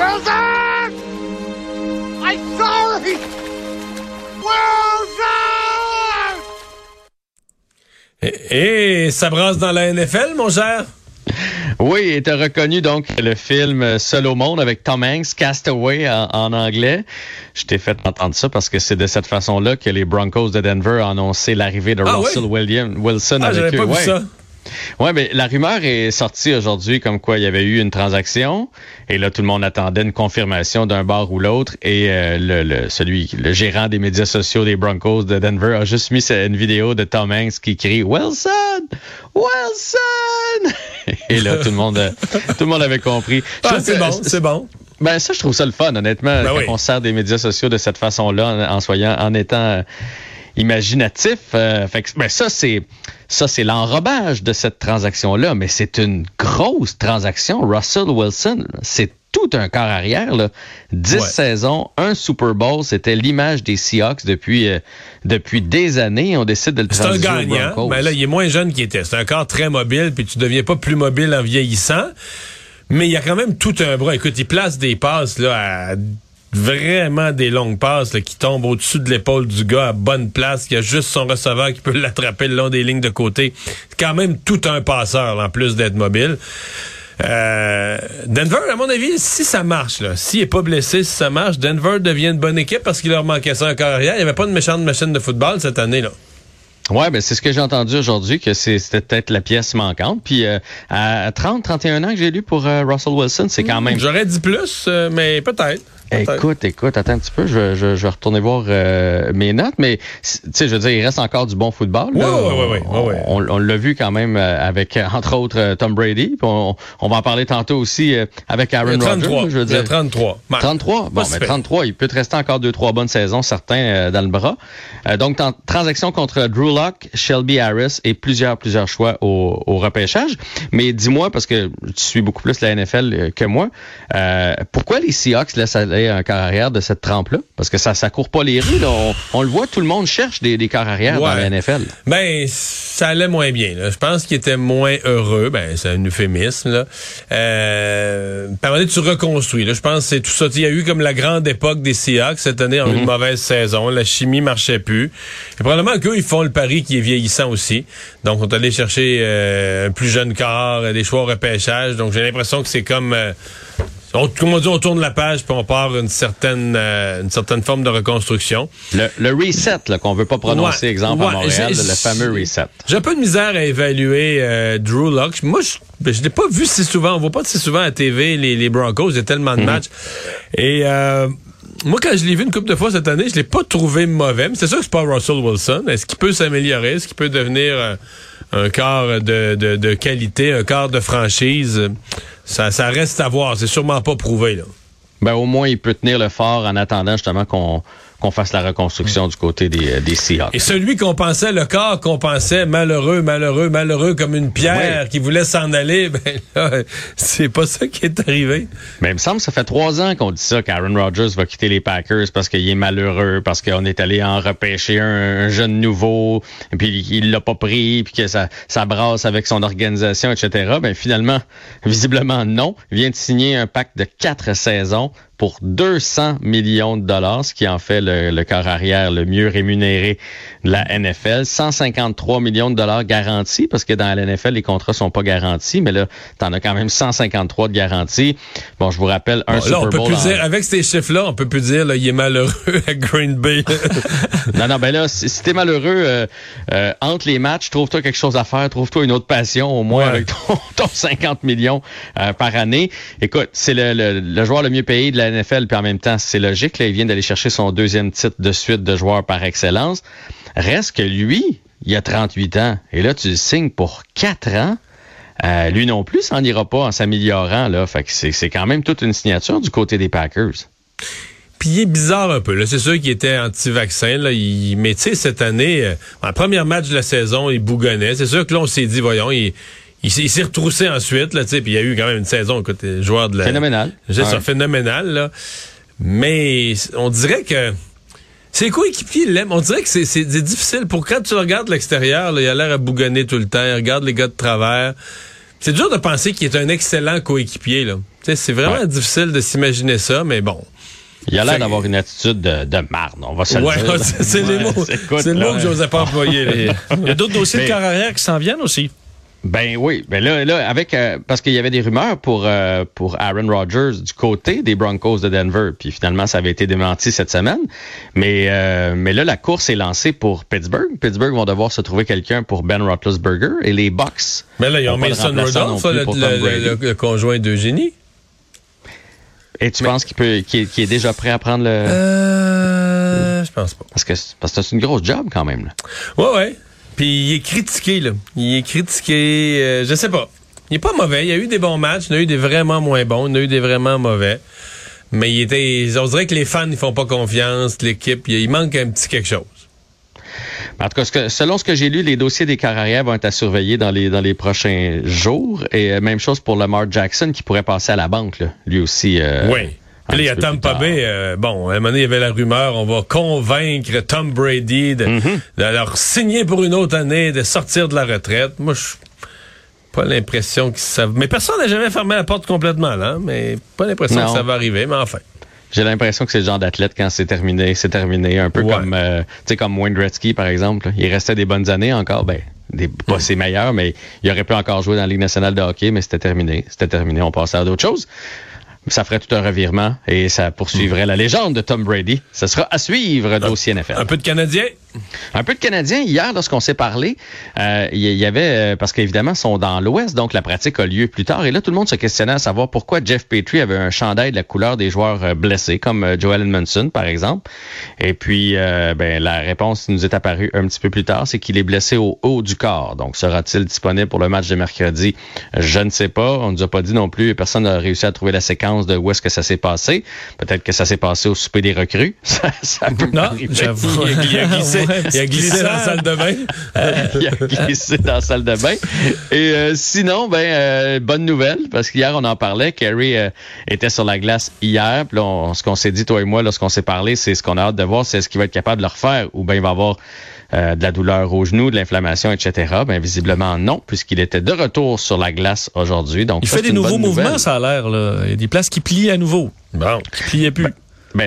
Wilson! I'm sorry! Wilson! Et, et ça brasse dans la NFL, mon cher? Oui, et t'as reconnu donc le film Seul au monde avec Tom Hanks, Castaway en, en anglais. Je t'ai fait entendre ça parce que c'est de cette façon-là que les Broncos de Denver ont annoncé l'arrivée de Ah Russell oui? William, Wilson Ah, avec eux. pas vu Ouais. ça. Ouais, mais la rumeur est sortie aujourd'hui comme quoi il y avait eu une transaction et là tout le monde attendait une confirmation d'un bar ou l'autre et euh, le, le- celui le gérant des médias sociaux des Broncos de Denver a juste mis une vidéo de Tom Hanks qui crie Wilson, Wilson et là tout le monde euh, tout le monde avait compris. Ah, c'est bon, c'est bon. ben ça, je trouve ça le fun, honnêtement, Ben quand oui. on sert des médias sociaux de cette façon-là, en, en soyant, en étant euh, imaginatif. euh, fait que, ben ça, c'est ça, c'est l'enrobage de cette transaction-là, mais c'est une grosse transaction. Russell Wilson, c'est tout un corps arrière, là. 10 Ouais. saisons, un Super Bowl, c'était l'image des Seahawks depuis, euh, depuis des années. On décide de le C'est un gagnant, mais là, il est moins jeune qu'il était. C'est un corps très mobile, puis tu deviens pas plus mobile en vieillissant. Mais il y a quand même tout un bras. Écoute, il place des passes là à vraiment des longues passes là, qui tombent au-dessus de l'épaule du gars à bonne place. Il y a juste son receveur qui peut l'attraper le long des lignes de côté. C'est quand même tout un passeur, là, en plus d'être mobile. Euh, Denver, à mon avis, si ça marche, là, s'il est pas blessé, si ça marche, Denver devient une bonne équipe parce qu'il leur manquait ça encore arrière. Il n'y avait pas de méchante machine de football cette année, là. Ouais, ben c'est ce que j'ai entendu aujourd'hui, que c'est- c'était peut-être la pièce manquante. Puis euh, à 30, 31 ans que j'ai lu pour euh, Russell Wilson, c'est quand même... J'aurais dit plus, mais peut-être. Écoute, écoute, attends un petit peu, je, je, je vais retourner voir euh, mes notes, mais tu sais, je veux dire, il reste encore du bon football. là. Ouais, ouais, ouais, on l'a vu quand même euh, avec, euh, entre autres, euh, Tom Brady. On, on va en parler tantôt aussi avec Aaron a 33. Rodgers. Je veux Il y a dire. 33. Ouais. 33? Bon, Pas mais pire. 33, il peut te rester encore deux, trois bonnes saisons, certains, euh, dans le bras. Euh, donc, transaction contre Drew Lock, Shelby Harris et plusieurs, plusieurs choix au, au repêchage. Mais dis-moi, parce que tu suis beaucoup plus la NFL que moi, euh, pourquoi les Seahawks laissent aller un arrière de cette trempe-là? Parce que ça, ça court pas les rues, là. On, on le voit, tout le monde cherche des, des corps arrière dans la NFL. Ben, ça allait moins bien. Là. Je pense qu'il était moins heureux. Ben, c'est un euphémisme. Là. Euh, un moment donné, tu reconstruis. Là. Je pense que c'est tout ça. Il y a eu comme la grande époque des Seahawks. Cette année, on a eu une mauvaise saison. La chimie marchait plus. Et probablement qu'eux, ils font le pari qui est vieillissant aussi. Donc, on est allé chercher euh, un plus jeune corps, des choix au repêchage. Donc, j'ai l'impression que c'est comme... euh, on, comme on dit, on tourne la page puis on part une certaine, euh, une certaine forme de reconstruction. Le, le reset, là, qu'on veut pas prononcer, Ouais. exemple, Ouais, à Montréal, le fameux reset. J'ai un peu de misère à évaluer euh, Drew Lock. Moi, je ben, je l'ai pas vu si souvent. On voit pas si souvent à TV les, les Broncos. Il y a tellement de matchs. Et euh, moi, quand je l'ai vu une couple de fois cette année, je l'ai pas trouvé mauvais. Mais c'est sûr que c'est pas Russell Wilson. Est-ce qu'il peut s'améliorer? Est-ce qu'il peut devenir euh, un quart de, de, de qualité, un quart de franchise? Ça, reste à voir. C'est sûrement pas prouvé. Là. Ben, au moins, il peut tenir le fort en attendant justement qu'on qu'on fasse la reconstruction du côté des, euh, des Seahawks. Et celui qu'on pensait, le corps qu'on pensait malheureux, malheureux, malheureux comme une pierre qui voulait s'en aller, ben là, c'est pas ça qui est arrivé. Mais il me semble que ça fait trois ans qu'on dit ça, qu'Aaron Rodgers va quitter les Packers parce qu'il est malheureux, parce qu'on est allé en repêcher un, un jeune nouveau, et puis il l'a pas pris, puis que ça, ça brasse avec son organisation, etc. Ben finalement, visiblement non. Il vient de signer un pacte de quatre saisons pour 200 millions de dollars, ce qui en fait le, le corps arrière le mieux rémunéré de la NFL. 153 millions de dollars garantis, parce que dans la NFL, les contrats sont pas garantis, mais là, t'en as quand même 153 de garantie. Bon, je vous rappelle, un Bon, Super on peut Bowl plus en- dire, avec ces chiffres-là, on peut plus dire, là, il est malheureux à Green Bay. Non, non, ben là, si, si t'es malheureux, euh, euh, entre les matchs, trouve-toi quelque chose à faire, trouve-toi une autre passion, au moins Ouais. avec ton, ton 50 millions euh, par année. Écoute, c'est le, le, le joueur le mieux payé de la NFL, puis en même temps, c'est logique, là, il vient d'aller chercher son deuxième titre de suite de joueur par excellence. Reste que lui, il a 38 ans, et là, tu le signes pour 4 ans. Euh, lui non plus, ça n'en ira pas en s'améliorant, là. Fait que c'est quand même toute une signature du côté des Packers. Puis il est bizarre un peu. C'est sûr qu'il était anti-vaccin. Il, mais tu sais, cette année, euh, en premier match de la saison, il bougonnait. C'est sûr que là, on s'est dit, voyons, il, il, s'est- il s'est retroussé ensuite. Là, tu sais, puis il y a eu quand même une saison, écoute, joueur de la... Phénoménal. C'est ça, Ouais. phénoménal. Là. Mais on dirait que ses coéquipiers l'aiment. On dirait que c'est c'est difficile. Pour quand tu regardes l'extérieur, là, il a l'air à bougonner tout le temps. Il regarde les gars de travers. C'est dur de penser qu'il est un excellent coéquipier. là. Tu sais, C'est vraiment Ouais. difficile de s'imaginer ça, mais bon. Il a l'air d'avoir une attitude de, de marde, on va se Ouais, le dire. c'est Ouais, le mot que j'osais pas employer. Il y a d'autres dossiers Mais- de carrière qui s'en viennent aussi. Ben oui, ben là, là avec euh, parce qu'il y avait des rumeurs pour euh, pour Aaron Rodgers du côté des Broncos de Denver, puis finalement ça avait été démenti cette semaine. Mais euh, mais là la course est lancée pour Pittsburgh. Pittsburgh vont devoir se trouver quelqu'un pour Ben Roethlisberger et les Bucks. Mais là, ils ont Mason Rudolph, le, le- le- le- conjoint d'Eugénie. Et tu penses qu'il peut qu'il est, qu'il est déjà prêt à prendre le Euh, je pense pas. parce que parce que c'est une grosse job quand même. Là. Ouais, ouais. Puis il est critiqué, là. Il est critiqué, euh, je sais pas. Il est pas mauvais. Il y a eu des bons matchs, il y en a eu des vraiment moins bons, il y en a eu des vraiment mauvais. Mais il était, on dirait que les fans, ils font pas confiance, l'équipe, il, manque un petit quelque chose. En tout cas, selon ce que j'ai lu, les dossiers des carrières vont être à surveiller dans les dans les prochains jours. Et euh, même chose pour Lamar Jackson qui pourrait passer à la banque, là, lui aussi. euh, oui. Il y a Tampa. Bay. euh, bon, à un moment donné, il y avait la rumeur, on va convaincre Tom Brady de, Mm-hmm. de leur signer pour une autre année, de sortir de la retraite. Moi, je pas l'impression que ça... Mais personne n'a jamais fermé la porte complètement, là. Mais pas l'impression que ça va arriver, mais enfin. J'ai l'impression que c'est le genre d'athlète quand c'est terminé, c'est terminé. Un peu Ouais. comme, euh, tu sais, comme Wayne Gretzky, par exemple. là. Il restait des bonnes années encore. Ben, des, pas Mm. ses meilleurs, mais il aurait pu encore jouer dans la Ligue nationale de hockey, mais c'était terminé. C'était terminé. On passait à d'autres choses. Ça ferait tout un revirement et ça poursuivrait la légende de Tom Brady. Ce sera à suivre, dossier NFL. Un peu de Canadien? Un peu de Canadiens. Hier, lorsqu'on s'est parlé, euh, il y, y avait, euh, parce qu'évidemment, ils sont dans l'Ouest, donc la pratique a lieu plus tard. Et là, tout le monde se questionnait à savoir pourquoi Jeff Petrie avait un chandail de la couleur des joueurs euh, blessés, comme Joel Edmondson, par exemple. Et puis, euh, ben, la réponse qui nous est apparue un petit peu plus tard, c'est qu'il est blessé au haut du corps. Donc, sera-t-il disponible pour le match de mercredi? Je ne sais pas. On nous a pas dit non plus. Personne n'a réussi à trouver la séquence de où est-ce que ça s'est passé. Peut-être que ça s'est passé au souper des recrues. Ça, ça peut Non, arriver. j'avoue. Il a, il a glissé, Ouais, il a glissé dans la salle de bain. il a glissé dans la salle de bain. Et euh, sinon, ben euh, bonne nouvelle, parce qu'hier, on en parlait. Kerry euh, était sur la glace hier. Puis là, on- ce qu'on s'est dit, toi et moi, lorsqu'on s'est parlé, c'est ce qu'on a hâte de voir, c'est ce qu'il va être capable de le refaire, ou bien il va avoir euh, de la douleur au genou, de l'inflammation, etc. Ben visiblement non, puisqu'il était de retour sur la glace aujourd'hui. Donc Il ça, fait des nouveaux mouvements, nouvelle. ça a l'air. là. Il y a des places qui plient à nouveau. Bon. Qui pliaient plus. Ben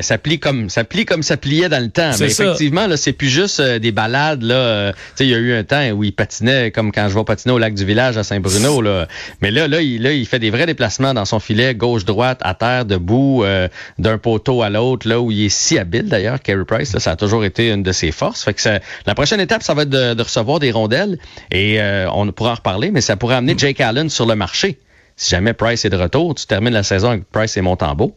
ça plie comme ça plie comme ça pliait dans le temps. Mais ça. effectivement là, c'est plus juste euh, des balades là. euh, tu sais, il y a eu un temps où il patinait comme quand je vais patiner au lac du village à Saint-Bruno là. Mais là là il là il fait des vrais déplacements dans son filet gauche droite à terre debout euh, d'un poteau à l'autre là où il est si habile d'ailleurs. Carey Price là, ça a toujours été une de ses forces. Fait que ça- la prochaine étape ça va être de, de recevoir des rondelles et euh, on pourra en reparler. Mais ça pourrait amener Jake Allen sur le marché. Si jamais Price est de retour, tu termines la saison avec Price et Montembeau.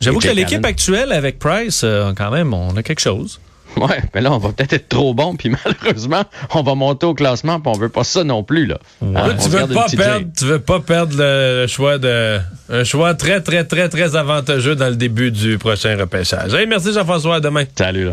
J'avoue que l'équipe actuelle avec Price, euh, quand même, on a quelque chose. Ouais, mais là, on va peut-être être trop bon, puis malheureusement, on va monter au classement, puis on veut pas ça non plus, là. Hein, Là, on tu veux pas perdre, tu veux pas perdre le, choix de un choix très très très très avantageux dans le début du prochain repêchage. Hey, merci Jean-François, à demain. Salut, là.